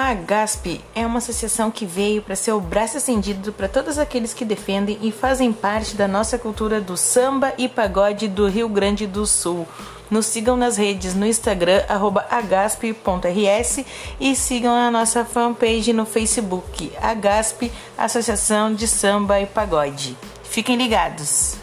A GASP é uma associação que veio para ser o braço estendido para todos aqueles que defendem e fazem parte da nossa cultura do samba e pagode do Rio Grande do Sul. Nos sigam nas redes no Instagram, agasp.rs e sigam a nossa fanpage no Facebook, Agasp Associação de Samba e Pagode. Fiquem ligados!